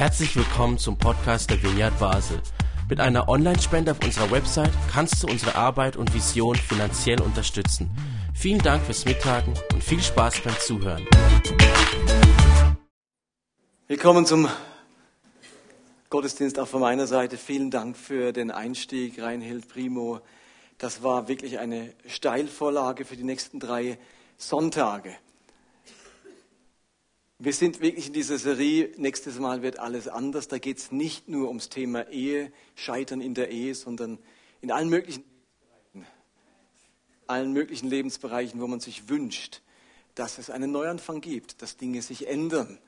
Herzlich willkommen zum Podcast der Vineyard Basel. Mit einer Online-Spende auf unserer Website kannst du unsere Arbeit und Vision finanziell unterstützen. Vielen Dank fürs Mittagen und viel Spaß beim Zuhören. Willkommen zum Gottesdienst auch von meiner Seite. Vielen Dank für den Einstieg, Reinhild Primo. Das war wirklich eine Steilvorlage für die nächsten drei Sonntage. Wir sind wirklich in dieser Serie, nächstes Mal wird alles anders. Da geht es nicht nur ums Thema Ehe, Scheitern in der Ehe, sondern in allen möglichen, allen möglichen Lebensbereichen, wo man sich wünscht, dass es einen Neuanfang gibt, dass Dinge sich ändern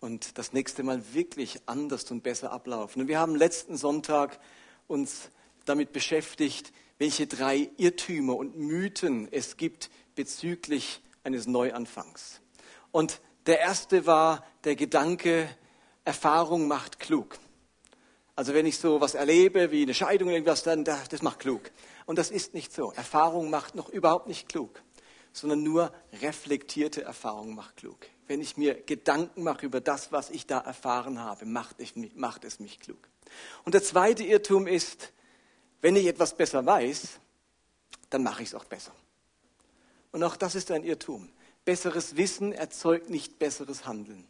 und das nächste Mal wirklich anders und besser ablaufen. Und wir haben letzten Sonntag uns damit beschäftigt, welche drei Irrtümer und Mythen es gibt bezüglich eines Neuanfangs. Und der erste war der Gedanke, Erfahrung macht klug. Also wenn ich so was erlebe, wie eine Scheidung irgendwas, dann das macht klug. Und das ist nicht so. Erfahrung macht noch überhaupt nicht klug, sondern nur reflektierte Erfahrung macht klug. Wenn ich mir Gedanken mache über das, was ich da erfahren habe, macht, ich, macht es mich klug. Und der zweite Irrtum ist, wenn ich etwas besser weiß, dann mache ich es auch besser. Und auch das ist ein Irrtum. Besseres Wissen erzeugt nicht besseres Handeln.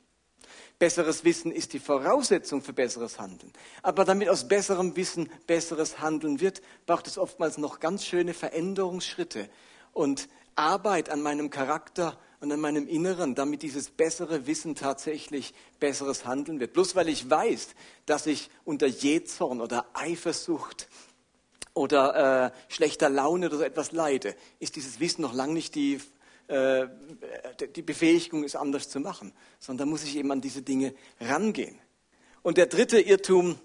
Besseres Wissen ist die Voraussetzung für besseres Handeln. Aber damit aus besserem Wissen besseres Handeln wird, braucht es oftmals noch ganz schöne Veränderungsschritte und Arbeit an meinem Charakter und an meinem Inneren, damit dieses bessere Wissen tatsächlich besseres Handeln wird. Bloß weil ich weiß, dass ich unter Jähzorn oder Eifersucht oder äh, schlechter Laune oder so etwas leide, ist dieses Wissen noch lange nicht die äh, die Befähigung ist anders zu machen, sondern da muss ich eben an diese Dinge rangehen. Und der dritte Irrtum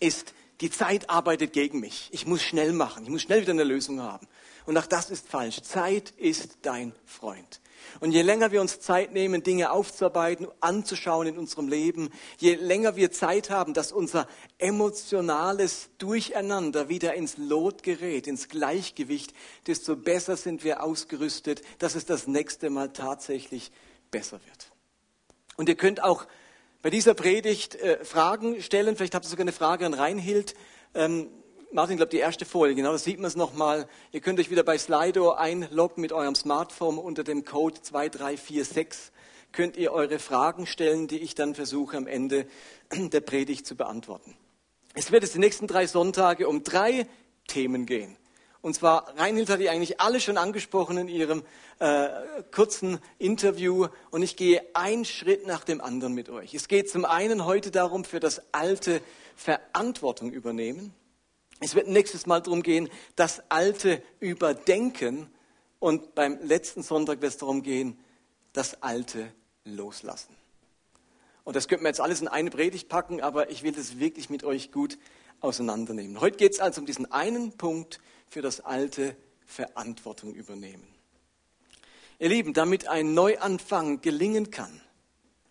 ist, die Zeit arbeitet gegen mich. Ich muss schnell machen. Ich muss schnell wieder eine Lösung haben. Und auch das ist falsch. Zeit ist dein Freund. Und je länger wir uns Zeit nehmen, Dinge aufzuarbeiten, anzuschauen in unserem Leben, je länger wir Zeit haben, dass unser emotionales Durcheinander wieder ins Lot gerät, ins Gleichgewicht, desto besser sind wir ausgerüstet, dass es das nächste Mal tatsächlich besser wird. Und ihr könnt auch bei dieser Predigt äh, Fragen stellen. Vielleicht habt ihr sogar eine Frage an Reinhild. Ähm, Martin, ich glaube, die erste Folie, genau, da sieht man es nochmal. Ihr könnt euch wieder bei Slido einloggen mit eurem Smartphone unter dem Code 2346. Könnt ihr eure Fragen stellen, die ich dann versuche am Ende der Predigt zu beantworten. Es wird jetzt die nächsten drei Sonntage um drei Themen gehen. Und zwar, Reinhild hat die eigentlich alle schon angesprochen in ihrem äh, kurzen Interview. Und ich gehe einen Schritt nach dem anderen mit euch. Es geht zum einen heute darum, für das Alte Verantwortung übernehmen. Es wird nächstes Mal darum gehen, das Alte überdenken. Und beim letzten Sonntag wird es darum gehen, das Alte loslassen. Und das könnten wir jetzt alles in eine Predigt packen, aber ich will das wirklich mit euch gut auseinandernehmen. Heute geht es also um diesen einen Punkt für das Alte Verantwortung übernehmen. Ihr Lieben, damit ein Neuanfang gelingen kann,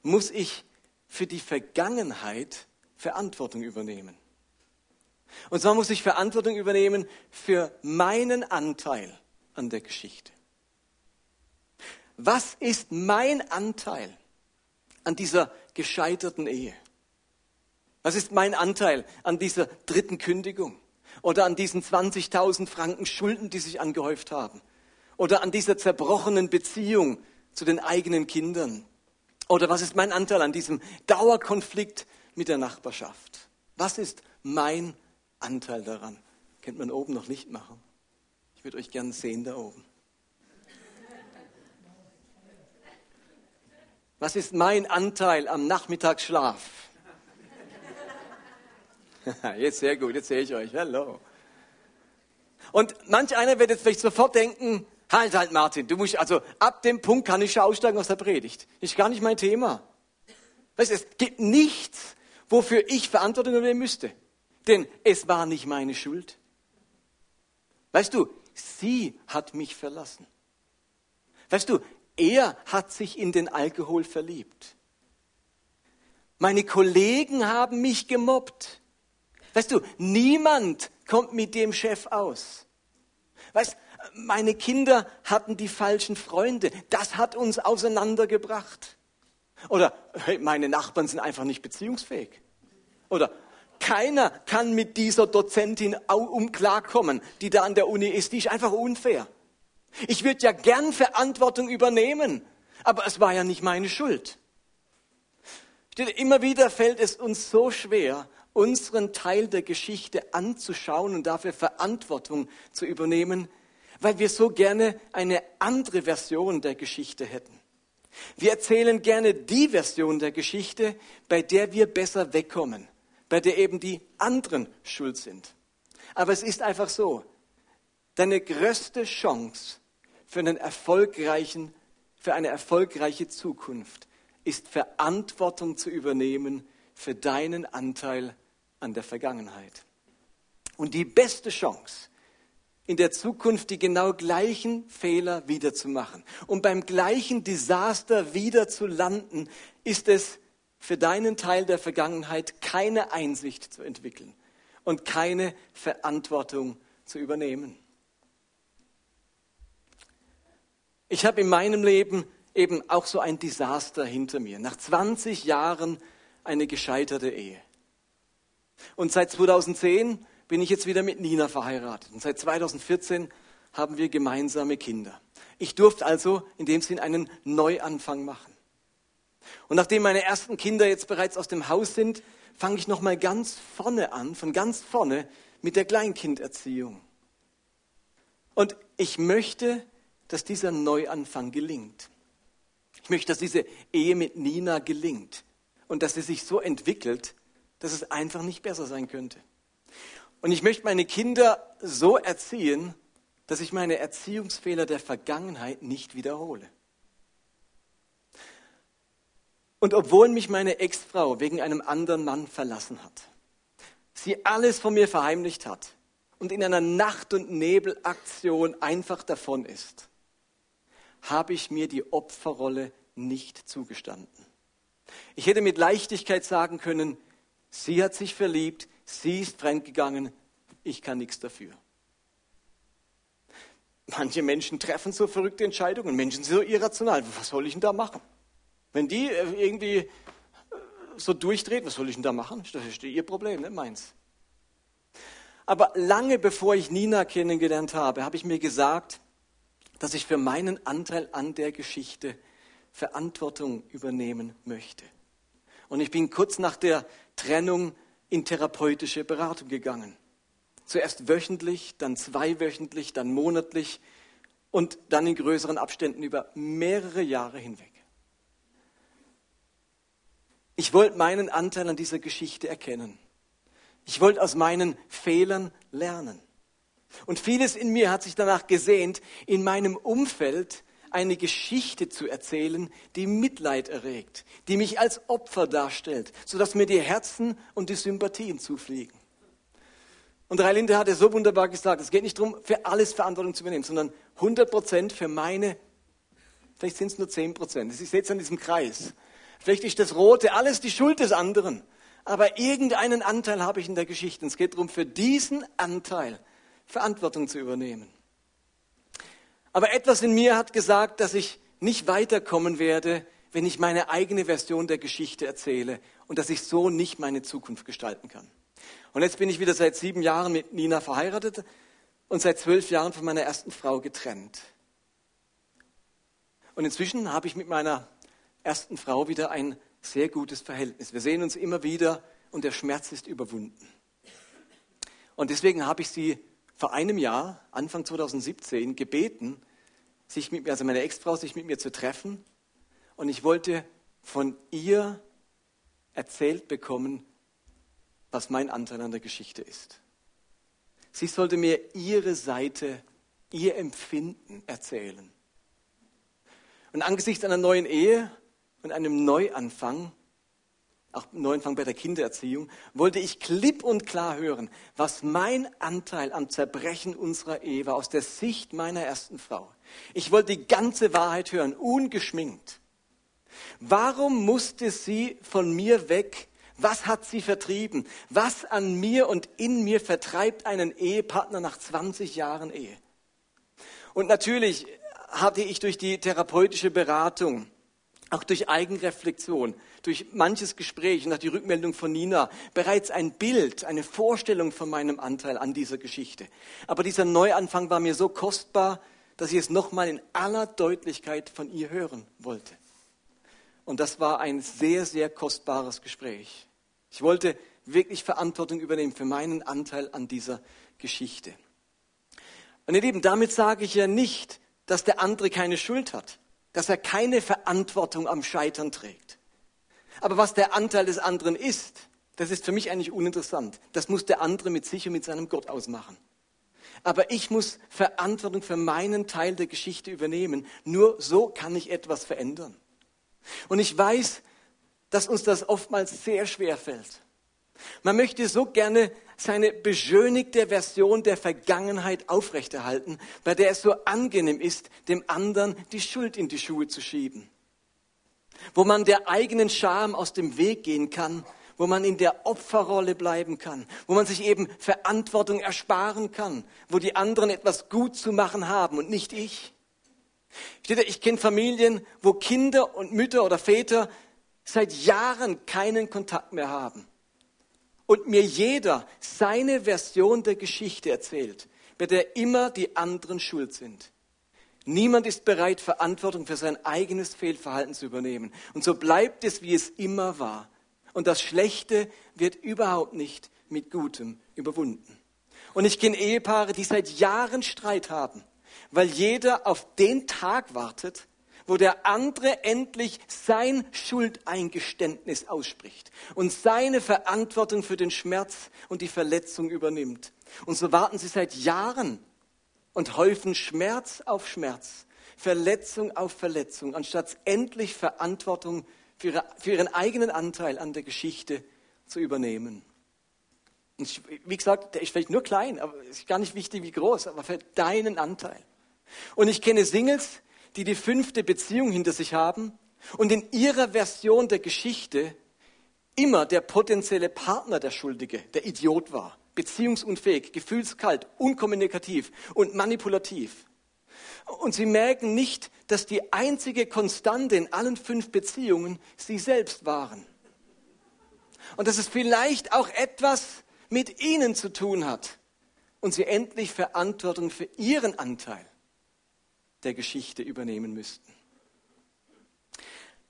muss ich für die Vergangenheit Verantwortung übernehmen. Und zwar muss ich Verantwortung übernehmen für meinen Anteil an der Geschichte. Was ist mein Anteil an dieser gescheiterten Ehe? Was ist mein Anteil an dieser dritten Kündigung? Oder an diesen 20.000 Franken Schulden, die sich angehäuft haben? Oder an dieser zerbrochenen Beziehung zu den eigenen Kindern? Oder was ist mein Anteil an diesem Dauerkonflikt mit der Nachbarschaft? Was ist mein Anteil daran. Kennt man oben noch nicht machen. Ich würde euch gern sehen da oben. Was ist mein Anteil am Nachmittagsschlaf? Jetzt sehr gut, jetzt sehe ich euch. Hallo. Und manch einer wird jetzt vielleicht sofort denken, halt, halt, Martin, du musst, also ab dem Punkt kann ich schon aussteigen aus der Predigt. Ist gar nicht mein Thema. Weißt, es gibt nichts, wofür ich Verantwortung übernehmen müsste. Denn es war nicht meine Schuld. Weißt du, sie hat mich verlassen. Weißt du, er hat sich in den Alkohol verliebt. Meine Kollegen haben mich gemobbt. Weißt du, niemand kommt mit dem Chef aus. Weißt, meine Kinder hatten die falschen Freunde. Das hat uns auseinandergebracht. Oder meine Nachbarn sind einfach nicht beziehungsfähig. Oder keiner kann mit dieser Dozentin um klarkommen, die da an der Uni ist. Die ist einfach unfair. Ich würde ja gern Verantwortung übernehmen, aber es war ja nicht meine Schuld. Immer wieder fällt es uns so schwer, unseren Teil der Geschichte anzuschauen und dafür Verantwortung zu übernehmen, weil wir so gerne eine andere Version der Geschichte hätten. Wir erzählen gerne die Version der Geschichte, bei der wir besser wegkommen, bei der eben die anderen schuld sind. Aber es ist einfach so, deine größte Chance für einen erfolgreichen, für eine erfolgreiche Zukunft ist Verantwortung zu übernehmen für deinen Anteil an der Vergangenheit. Und die beste Chance, in der Zukunft die genau gleichen Fehler wiederzumachen und beim gleichen Desaster wieder zu landen, ist es für deinen Teil der Vergangenheit keine Einsicht zu entwickeln und keine Verantwortung zu übernehmen. Ich habe in meinem Leben eben auch so ein Desaster hinter mir. Nach 20 Jahren eine gescheiterte Ehe. Und seit 2010 bin ich jetzt wieder mit Nina verheiratet. Und seit 2014 haben wir gemeinsame Kinder. Ich durfte also in dem Sinn einen Neuanfang machen. Und nachdem meine ersten Kinder jetzt bereits aus dem Haus sind, fange ich nochmal ganz vorne an, von ganz vorne mit der Kleinkinderziehung. Und ich möchte, dass dieser Neuanfang gelingt. Ich möchte, dass diese Ehe mit Nina gelingt und dass sie sich so entwickelt, dass es einfach nicht besser sein könnte. Und ich möchte meine Kinder so erziehen, dass ich meine Erziehungsfehler der Vergangenheit nicht wiederhole. Und obwohl mich meine Ex-Frau wegen einem anderen Mann verlassen hat, sie alles von mir verheimlicht hat und in einer Nacht- und Nebelaktion einfach davon ist, habe ich mir die Opferrolle nicht zugestanden. Ich hätte mit Leichtigkeit sagen können, sie hat sich verliebt, sie ist fremdgegangen, ich kann nichts dafür. Manche Menschen treffen so verrückte Entscheidungen, Menschen sind so irrational. Was soll ich denn da machen? Wenn die äh, irgendwie äh, so durchdreht, was soll ich denn da machen? Das ist ihr Problem, nicht meins. Aber lange bevor ich Nina kennengelernt habe, habe ich mir gesagt, dass ich für meinen Anteil an der Geschichte Verantwortung übernehmen möchte. Und ich bin kurz nach der Trennung in therapeutische Beratung gegangen. Zuerst wöchentlich, dann zweiwöchentlich, dann monatlich und dann in größeren Abständen über mehrere Jahre hinweg. Ich wollte meinen Anteil an dieser Geschichte erkennen. Ich wollte aus meinen Fehlern lernen. Und vieles in mir hat sich danach gesehnt, in meinem Umfeld eine Geschichte zu erzählen, die Mitleid erregt, die mich als Opfer darstellt, sodass mir die Herzen und die Sympathien zufliegen. Und Reilinde hat es so wunderbar gesagt, es geht nicht darum, für alles Verantwortung zu übernehmen, sondern 100 Prozent für meine, vielleicht sind es nur 10 Prozent. Ich sehe es an diesem Kreis. Vielleicht ist das Rote alles die Schuld des anderen. Aber irgendeinen Anteil habe ich in der Geschichte. Es geht darum, für diesen Anteil Verantwortung zu übernehmen. Aber etwas in mir hat gesagt, dass ich nicht weiterkommen werde, wenn ich meine eigene Version der Geschichte erzähle und dass ich so nicht meine Zukunft gestalten kann. Und jetzt bin ich wieder seit sieben Jahren mit Nina verheiratet und seit zwölf Jahren von meiner ersten Frau getrennt. Und inzwischen habe ich mit meiner ersten Frau wieder ein sehr gutes Verhältnis. Wir sehen uns immer wieder und der Schmerz ist überwunden. Und deswegen habe ich sie vor einem Jahr, Anfang 2017, gebeten, sich mit mir, also meine Ex-Frau, sich mit mir zu treffen. Und ich wollte von ihr erzählt bekommen, was mein Anteil an der Geschichte ist. Sie sollte mir ihre Seite, ihr Empfinden erzählen. Und angesichts einer neuen Ehe und einem Neuanfang auch Neuanfang bei der Kindererziehung, wollte ich klipp und klar hören, was mein Anteil am Zerbrechen unserer Ehe war, aus der Sicht meiner ersten Frau. Ich wollte die ganze Wahrheit hören, ungeschminkt. Warum musste sie von mir weg? Was hat sie vertrieben? Was an mir und in mir vertreibt einen Ehepartner nach 20 Jahren Ehe? Und natürlich hatte ich durch die therapeutische Beratung auch durch Eigenreflexion, durch manches Gespräch nach die Rückmeldung von Nina bereits ein Bild, eine Vorstellung von meinem Anteil an dieser Geschichte. Aber dieser Neuanfang war mir so kostbar, dass ich es nochmal in aller Deutlichkeit von ihr hören wollte. Und das war ein sehr, sehr kostbares Gespräch. Ich wollte wirklich Verantwortung übernehmen für meinen Anteil an dieser Geschichte. Und ihr Lieben, damit sage ich ja nicht, dass der andere keine Schuld hat, dass er keine Verantwortung am Scheitern trägt. Aber was der Anteil des anderen ist, das ist für mich eigentlich uninteressant. Das muss der andere mit sich und mit seinem Gott ausmachen. Aber ich muss Verantwortung für meinen Teil der Geschichte übernehmen. Nur so kann ich etwas verändern. Und ich weiß, dass uns das oftmals sehr schwer fällt. Man möchte so gerne seine beschönigte Version der Vergangenheit aufrechterhalten, bei der es so angenehm ist, dem anderen die Schuld in die Schuhe zu schieben. Wo man der eigenen Scham aus dem Weg gehen kann, wo man in der Opferrolle bleiben kann, wo man sich eben Verantwortung ersparen kann, wo die anderen etwas gut zu machen haben und nicht ich. Ich kenne Familien, wo Kinder und Mütter oder Väter seit Jahren keinen Kontakt mehr haben und mir jeder seine Version der Geschichte erzählt, bei der immer die anderen schuld sind. Niemand ist bereit, Verantwortung für sein eigenes Fehlverhalten zu übernehmen. Und so bleibt es, wie es immer war. Und das Schlechte wird überhaupt nicht mit Gutem überwunden. Und ich kenne Ehepaare, die seit Jahren Streit haben, weil jeder auf den Tag wartet, wo der andere endlich sein Schuldeingeständnis ausspricht und seine Verantwortung für den Schmerz und die Verletzung übernimmt. Und so warten sie seit Jahren und häufen Schmerz auf Schmerz, Verletzung auf Verletzung, anstatt endlich Verantwortung für, ihre, für ihren eigenen Anteil an der Geschichte zu übernehmen. Und wie gesagt, der ist vielleicht nur klein, aber ist gar nicht wichtig, wie groß, aber für deinen Anteil. Und ich kenne Singles, die die fünfte Beziehung hinter sich haben und in ihrer Version der Geschichte immer der potenzielle Partner der Schuldige, der Idiot war, beziehungsunfähig, gefühlskalt, unkommunikativ und manipulativ. Und sie merken nicht, dass die einzige Konstante in allen fünf Beziehungen sie selbst waren. Und dass es vielleicht auch etwas mit ihnen zu tun hat und sie endlich Verantwortung für ihren Anteil der Geschichte übernehmen müssten.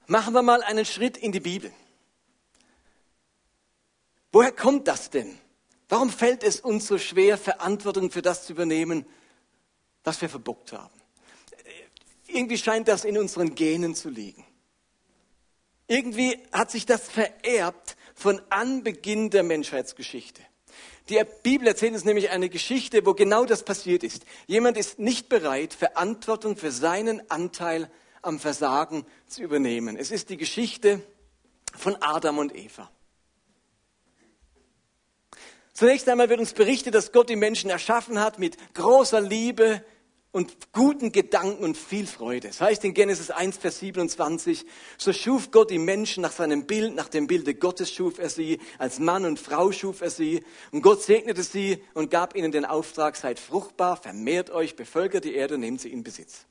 Machen wir mal einen Schritt in die Bibel. Woher kommt das denn? Warum fällt es uns so schwer, Verantwortung für das zu übernehmen, was wir verbockt haben? Irgendwie scheint das in unseren Genen zu liegen. Irgendwie hat sich das vererbt von Anbeginn der Menschheitsgeschichte. Die Bibel erzählt uns nämlich eine Geschichte, wo genau das passiert ist. Jemand ist nicht bereit, Verantwortung für seinen Anteil am Versagen zu übernehmen. Es ist die Geschichte von Adam und Eva. Zunächst einmal wird uns berichtet, dass Gott die Menschen erschaffen hat mit großer Liebe, und guten Gedanken und viel Freude. Das heißt in Genesis 1, Vers 27, so schuf Gott die Menschen nach seinem Bild, nach dem Bilde Gottes schuf er sie, als Mann und Frau schuf er sie. Und Gott segnete sie und gab ihnen den Auftrag, seid fruchtbar, vermehrt euch, bevölkert die Erde nehmt sie in Besitz.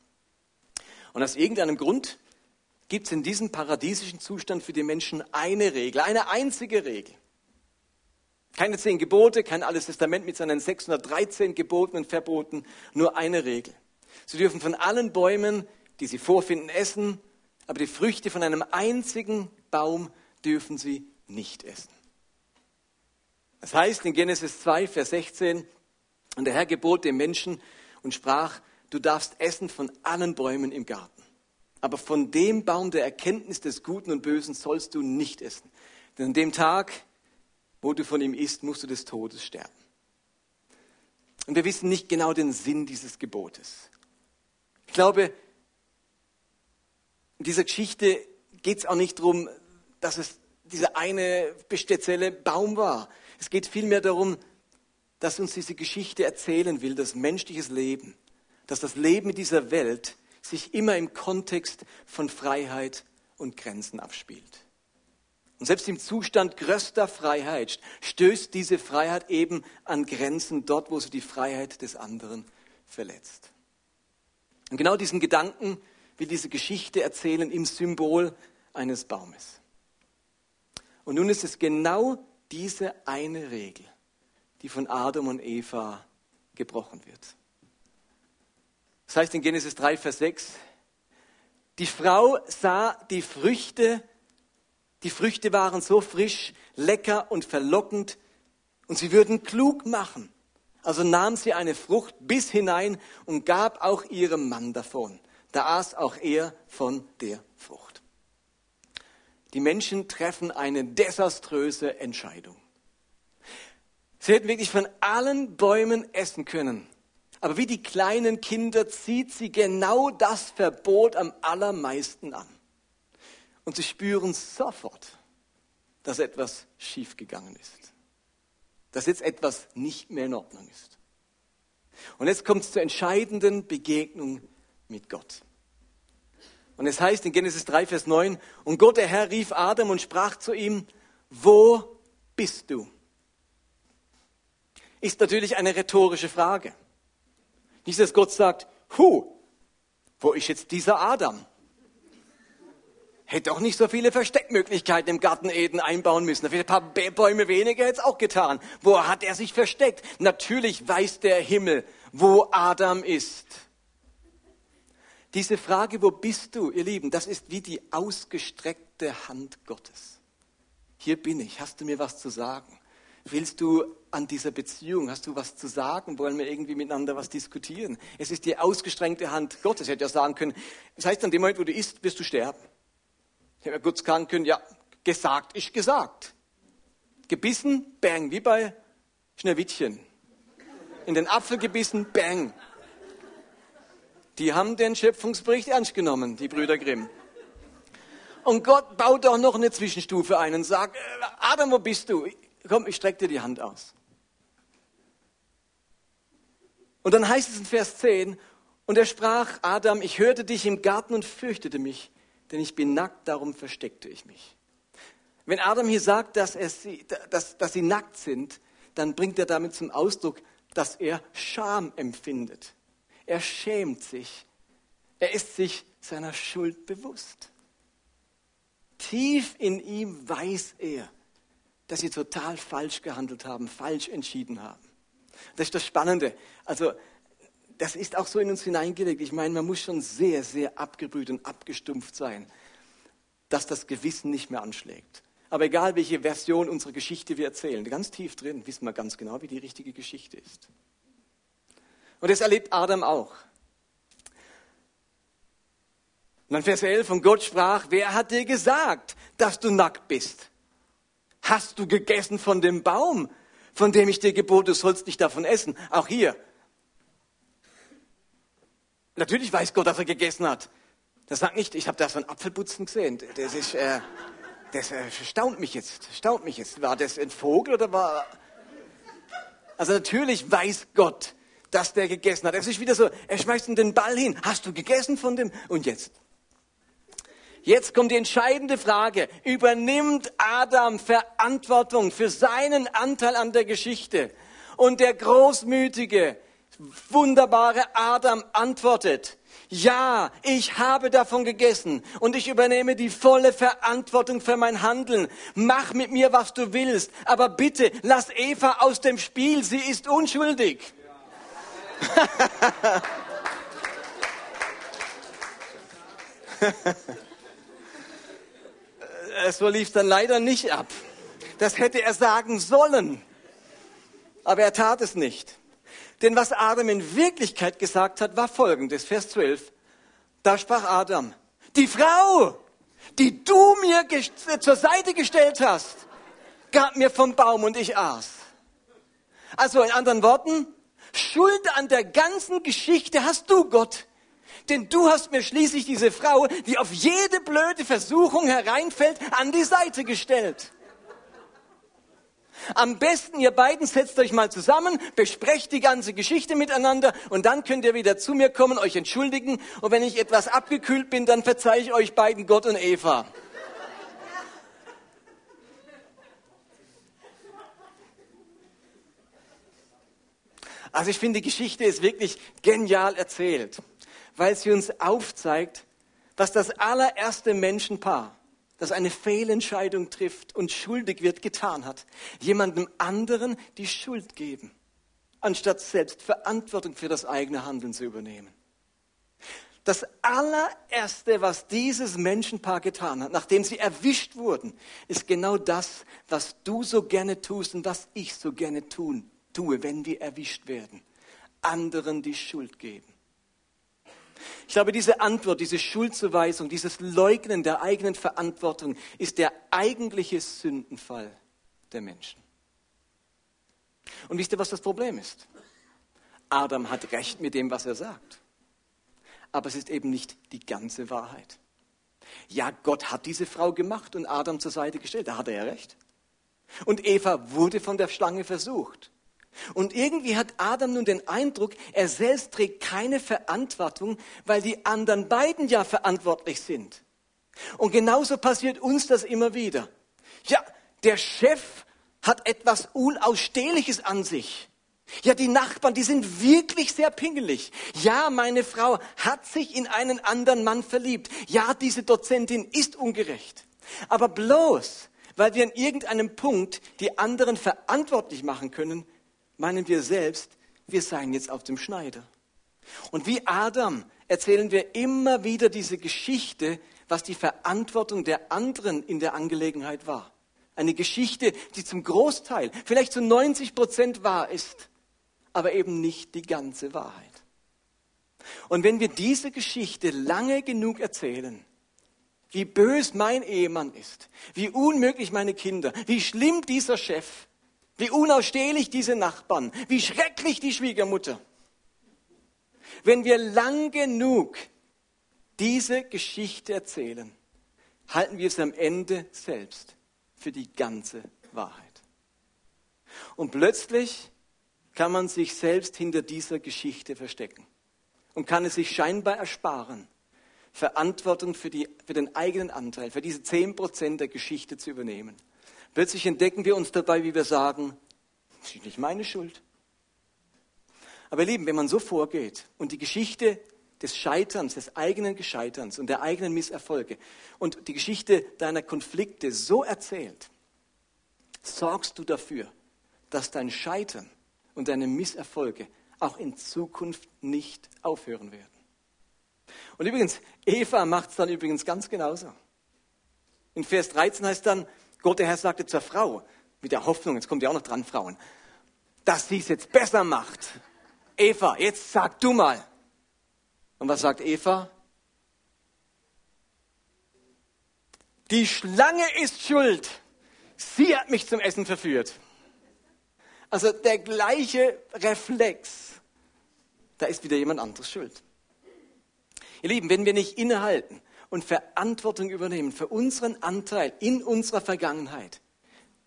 Und aus irgendeinem Grund gibt es in diesem paradiesischen Zustand für die Menschen eine Regel, eine einzige Regel. Keine zehn Gebote, kein Altes Testament mit seinen 613 Geboten und Verboten, nur eine Regel. Sie dürfen von allen Bäumen, die sie vorfinden, essen, aber die Früchte von einem einzigen Baum dürfen sie nicht essen. Das heißt in Genesis 2, Vers 16, und der Herr gebot dem Menschen und sprach, du darfst essen von allen Bäumen im Garten. Aber von dem Baum der Erkenntnis des Guten und Bösen sollst du nicht essen. Denn an dem Tag, wo du von ihm isst, musst du des Todes sterben. Und wir wissen nicht genau den Sinn dieses Gebotes. Ich glaube, in dieser Geschichte geht es auch nicht darum, dass es dieser eine spezielle Baum war. Es geht vielmehr darum, dass uns diese Geschichte erzählen will, das menschliches Leben, dass das Leben in dieser Welt sich immer im Kontext von Freiheit und Grenzen abspielt. Und selbst im Zustand größter Freiheit stößt diese Freiheit eben an Grenzen dort, wo sie die Freiheit des anderen verletzt. Und genau diesen Gedanken will diese Geschichte erzählen im Symbol eines Baumes. Und nun ist es genau diese eine Regel, die von Adam und Eva gebrochen wird. Das heißt in Genesis 3, Vers 6, die Frau sah die Früchte, die Früchte waren so frisch, lecker und verlockend und sie würden klug machen. Also nahm sie eine Frucht bis hinein und gab auch ihrem Mann davon. Da aß auch er von der Frucht. Die Menschen treffen eine desaströse Entscheidung. Sie hätten wirklich von allen Bäumen essen können. Aber wie die kleinen Kinder zieht sie genau das Verbot am allermeisten an. Und sie spüren sofort, dass etwas schiefgegangen ist. Dass jetzt etwas nicht mehr in Ordnung ist. Und jetzt kommt es zur entscheidenden Begegnung mit Gott. Und es heißt in Genesis 3, Vers 9, und Gott, der Herr, rief Adam und sprach zu ihm, wo bist du? Ist natürlich eine rhetorische Frage. Nicht, dass Gott sagt, hu, wo ist jetzt dieser Adam? Hätte auch nicht so viele Versteckmöglichkeiten im Garten Eden einbauen müssen. Ein paar Bäume weniger es auch getan. Wo hat er sich versteckt? Natürlich weiß der Himmel, wo Adam ist. Diese Frage, wo bist du, ihr Lieben, das ist wie die ausgestreckte Hand Gottes. Hier bin ich, hast du mir was zu sagen? Willst du an dieser Beziehung, hast du was zu sagen? Wollen wir irgendwie miteinander was diskutieren? Es ist die ausgestreckte Hand Gottes. Ich hätte ja sagen können, das heißt, an dem Moment, wo du isst, wirst du sterben. Ich mir kurz sagen können, ja, gesagt ist gesagt. Gebissen, bang, wie bei Schneewittchen. In den Apfel gebissen, bang. Die haben den Schöpfungsbericht ernst genommen, die Brüder Grimm. Und Gott baut auch noch eine Zwischenstufe ein und sagt, äh, Adam, wo bist du? Komm, ich strecke dir die Hand aus. Und dann heißt es in Vers 10, und er sprach, Adam, ich hörte dich im Garten und fürchtete mich, denn ich bin nackt, darum versteckte ich mich. Wenn Adam hier sagt, dass, sie, dass, dass sie nackt sind, dann bringt er damit zum Ausdruck, dass er Scham empfindet. Er schämt sich. Er ist sich seiner Schuld bewusst. Tief in ihm weiß er, dass sie total falsch gehandelt haben, falsch entschieden haben. Das ist das Spannende. Also, das ist auch so in uns hineingelegt. Ich meine, man muss schon sehr, sehr abgebrüht und abgestumpft sein, dass das Gewissen nicht mehr anschlägt. Aber egal, welche Version unserer Geschichte wir erzählen, ganz tief drin wissen wir ganz genau, wie die richtige Geschichte ist. Und das erlebt Adam auch. Und dann Vers 11, und Gott sprach, wer hat dir gesagt, dass du nackt bist? Hast du gegessen von dem Baum, von dem ich dir gebot, du sollst nicht davon essen? Auch hier. Natürlich weiß Gott, dass er gegessen hat. Das sagt nicht, ich habe da so ein Apfelputzen gesehen. Das ist, äh, das äh, staunt mich jetzt, staunt mich jetzt. War das ein Vogel oder war... Also natürlich weiß Gott, dass der gegessen hat. Es ist wieder so, er schmeißt ihm den Ball hin. Hast du gegessen von dem? Und jetzt? Jetzt kommt die entscheidende Frage. Übernimmt Adam Verantwortung für seinen Anteil an der Geschichte? Und der großmütige, wunderbare Adam antwortet, ja, ich habe davon gegessen und ich übernehme die volle Verantwortung für mein Handeln. Mach mit mir, was du willst, aber bitte lass Eva aus dem Spiel, sie ist unschuldig. so lief dann leider nicht ab. Das hätte er sagen sollen. Aber er tat es nicht. Denn was Adam in Wirklichkeit gesagt hat, war folgendes, Vers 12. Da sprach Adam, die Frau, die du mir zur Seite gestellt hast, gab mir vom Baum und ich aß. Also in anderen Worten, Schuld an der ganzen Geschichte hast du, Gott. Denn du hast mir schließlich diese Frau, die auf jede blöde Versuchung hereinfällt, an die Seite gestellt. Am besten, ihr beiden setzt euch mal zusammen, besprecht die ganze Geschichte miteinander und dann könnt ihr wieder zu mir kommen, euch entschuldigen. Und wenn ich etwas abgekühlt bin, dann verzeihe ich euch beiden Gott und Eva. Also ich finde, die Geschichte ist wirklich genial erzählt, weil sie uns aufzeigt, was das allererste Menschenpaar, das eine Fehlentscheidung trifft und schuldig wird, getan hat. Jemandem anderen die Schuld geben, anstatt selbst Verantwortung für das eigene Handeln zu übernehmen. Das allererste, was dieses Menschenpaar getan hat, nachdem sie erwischt wurden, ist genau das, was du so gerne tust und was ich so gerne tun, tue, wenn wir erwischt werden. Anderen die Schuld geben. Ich glaube, diese Antwort, diese Schuldzuweisung, dieses Leugnen der eigenen Verantwortung ist der eigentliche Sündenfall der Menschen. Und wisst ihr, was das Problem ist? Adam hat recht mit dem, was er sagt. Aber es ist eben nicht die ganze Wahrheit. Ja, Gott hat diese Frau gemacht und Adam zur Seite gestellt. Da hat er ja recht. Und Eva wurde von der Schlange versucht. Und irgendwie hat Adam nun den Eindruck, er selbst trägt keine Verantwortung, weil die anderen beiden ja verantwortlich sind. Und genauso passiert uns das immer wieder. Ja, der Chef hat etwas Unausstehliches an sich. Ja, die Nachbarn, die sind wirklich sehr pingelig. Ja, meine Frau hat sich in einen anderen Mann verliebt. Ja, diese Dozentin ist ungerecht. Aber bloß, weil wir an irgendeinem Punkt die anderen verantwortlich machen können, meinen wir selbst, wir seien jetzt auf dem Schneider. Und wie Adam erzählen wir immer wieder diese Geschichte, was die Verantwortung der anderen in der Angelegenheit war. Eine Geschichte, die zum Großteil, vielleicht zu 90 Prozent wahr ist, aber eben nicht die ganze Wahrheit. Und wenn wir diese Geschichte lange genug erzählen, wie bös mein Ehemann ist, wie unmöglich meine Kinder, wie schlimm dieser Chef, wie unausstehlich diese Nachbarn, wie schrecklich die Schwiegermutter. Wenn wir lang genug diese Geschichte erzählen, halten wir es am Ende selbst für die ganze Wahrheit. Und plötzlich kann man sich selbst hinter dieser Geschichte verstecken und kann es sich scheinbar ersparen, Verantwortung für, die, für den eigenen Anteil, für diese zehn Prozent der Geschichte zu übernehmen. Plötzlich entdecken wir uns dabei, wie wir sagen, das ist nicht meine Schuld. Aber ihr Lieben, wenn man so vorgeht und die Geschichte des Scheiterns, des eigenen Gescheiterns und der eigenen Misserfolge und die Geschichte deiner Konflikte so erzählt, sorgst du dafür, dass dein Scheitern und deine Misserfolge auch in Zukunft nicht aufhören werden. Und übrigens, Eva macht es dann übrigens ganz genauso. In Vers 13 heißt dann, Gott, der Herr sagte zur Frau, mit der Hoffnung, jetzt kommt ja auch noch dran, Frauen, dass sie es jetzt besser macht. Eva, jetzt sag du mal. Und was sagt Eva? Die Schlange ist schuld. Sie hat mich zum Essen verführt. Also der gleiche Reflex. Da ist wieder jemand anderes schuld. Ihr Lieben, wenn wir nicht innehalten und Verantwortung übernehmen für unseren Anteil in unserer Vergangenheit,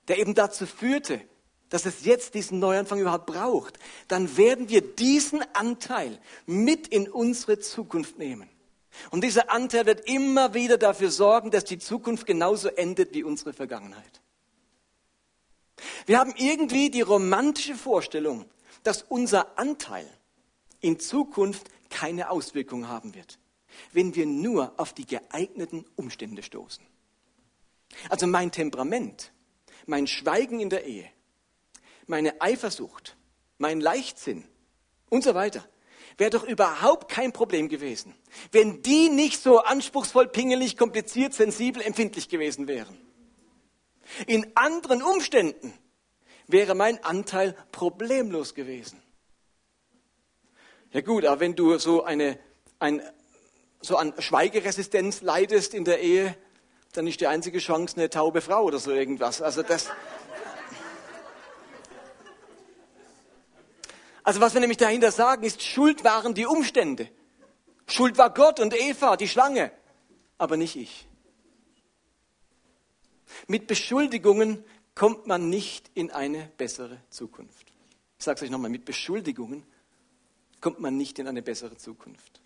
der eben dazu führte, dass es jetzt diesen Neuanfang überhaupt braucht, dann werden wir diesen Anteil mit in unsere Zukunft nehmen. Und dieser Anteil wird immer wieder dafür sorgen, dass die Zukunft genauso endet wie unsere Vergangenheit. Wir haben irgendwie die romantische Vorstellung, dass unser Anteil in Zukunft keine Auswirkung haben wird wenn wir nur auf die geeigneten Umstände stoßen. Also mein Temperament, mein Schweigen in der Ehe, meine Eifersucht, mein Leichtsinn und so weiter, wäre doch überhaupt kein Problem gewesen, wenn die nicht so anspruchsvoll, pingelig, kompliziert, sensibel, empfindlich gewesen wären. In anderen Umständen wäre mein Anteil problemlos gewesen. Ja gut, aber wenn du so eine, ein so an Schweigeresistenz leidest in der Ehe, dann ist die einzige Chance eine taube Frau oder so irgendwas. Also das. Also was wir nämlich dahinter sagen, ist, Schuld waren die Umstände. Schuld war Gott und Eva, die Schlange, aber nicht ich. Mit Beschuldigungen kommt man nicht in eine bessere Zukunft. Ich sage es euch nochmal, mit Beschuldigungen kommt man nicht in eine bessere Zukunft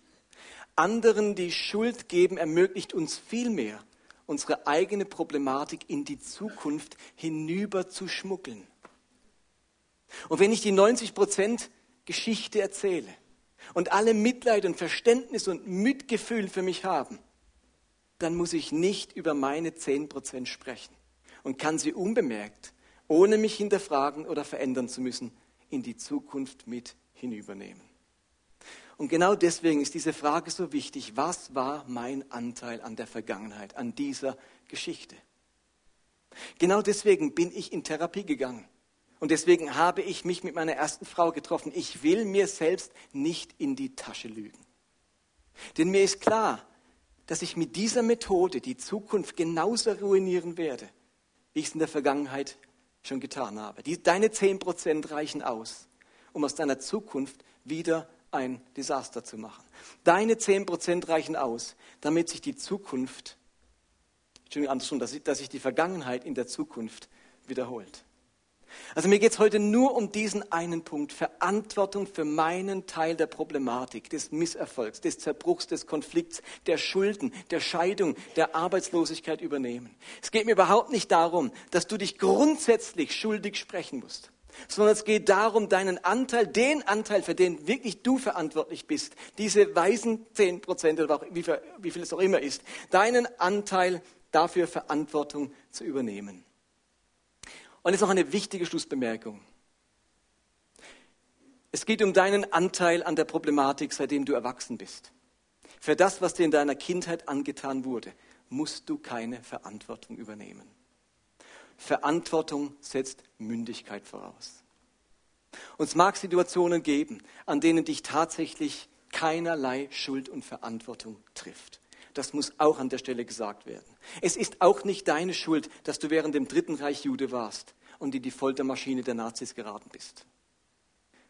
anderen die Schuld geben, ermöglicht uns vielmehr, unsere eigene Problematik in die Zukunft hinüber zu schmuggeln. Und wenn ich die 90 Prozent Geschichte erzähle und alle Mitleid und Verständnis und Mitgefühl für mich haben, dann muss ich nicht über meine 10% sprechen und kann sie unbemerkt, ohne mich hinterfragen oder verändern zu müssen, in die Zukunft mit hinübernehmen. Und genau deswegen ist diese Frage so wichtig. Was war mein Anteil an der Vergangenheit, an dieser Geschichte? Genau deswegen bin ich in Therapie gegangen. Und deswegen habe ich mich mit meiner ersten Frau getroffen. Ich will mir selbst nicht in die Tasche lügen. Denn mir ist klar, dass ich mit dieser Methode die Zukunft genauso ruinieren werde, wie ich es in der Vergangenheit schon getan habe. Die, deine 10% reichen aus, um aus deiner Zukunft wieder ein Desaster zu machen. Deine 10% reichen aus, damit sich die Zukunft, andersrum, dass dass sich die Vergangenheit in der Zukunft wiederholt. Also mir geht es heute nur um diesen einen Punkt, Verantwortung für meinen Teil der Problematik, des Misserfolgs, des Zerbruchs, des Konflikts, der Schulden, der Scheidung, der Arbeitslosigkeit übernehmen. Es geht mir überhaupt nicht darum, dass du dich grundsätzlich schuldig sprechen musst, sondern es geht darum, deinen Anteil, den Anteil, für den wirklich du verantwortlich bist, diese weisen 10 Prozent oder wie viel, wie viel es auch immer ist, deinen Anteil dafür Verantwortung zu übernehmen. Und jetzt noch eine wichtige Schlussbemerkung. Es geht um deinen Anteil an der Problematik, seitdem du erwachsen bist. Für das, was dir in deiner Kindheit angetan wurde, musst du keine Verantwortung übernehmen. Verantwortung setzt Mündigkeit voraus. Und es mag Situationen geben, an denen dich tatsächlich keinerlei Schuld und Verantwortung trifft. Das muss auch an der Stelle gesagt werden. Es ist auch nicht deine Schuld, dass du während dem Dritten Reich Jude warst und in die Foltermaschine der Nazis geraten bist.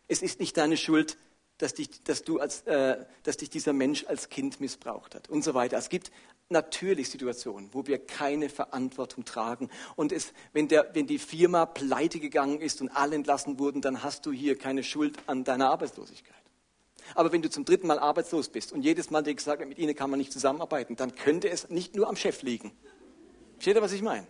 Es ist nicht deine Schuld, dass dich, dass du als, äh, dass dich dieser Mensch als Kind missbraucht hat und so weiter. Es gibt natürlich Situationen, wo wir keine Verantwortung tragen. Und es, wenn, der, wenn die Firma pleite gegangen ist und alle entlassen wurden, dann hast du hier keine Schuld an deiner Arbeitslosigkeit. Aber wenn du zum dritten Mal arbeitslos bist und jedes Mal dir gesagt wird, mit ihnen kann man nicht zusammenarbeiten, dann könnte es nicht nur am Chef liegen. Versteht ihr, was ich meine?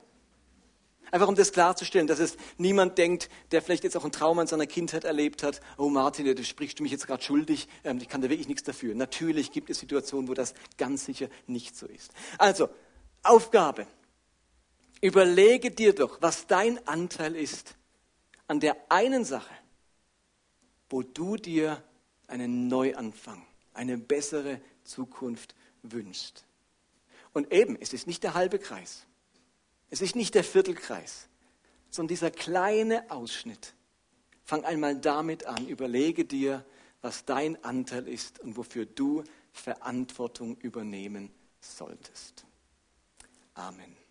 Einfach um das klarzustellen, dass es niemand denkt, der vielleicht jetzt auch ein Trauma in seiner Kindheit erlebt hat, oh Martin, du sprichst du mich jetzt gerade schuldig, ähm, ich kann da wirklich nichts dafür. Natürlich gibt es Situationen, wo das ganz sicher nicht so ist. Also, Aufgabe. Überlege dir doch, was dein Anteil ist an der einen Sache, wo du dir einen Neuanfang, eine bessere Zukunft wünschst. Und eben, es ist nicht der halbe Kreis. Es ist nicht der Viertelkreis, sondern dieser kleine Ausschnitt. Fang einmal damit an, überlege dir, was dein Anteil ist und wofür du Verantwortung übernehmen solltest. Amen.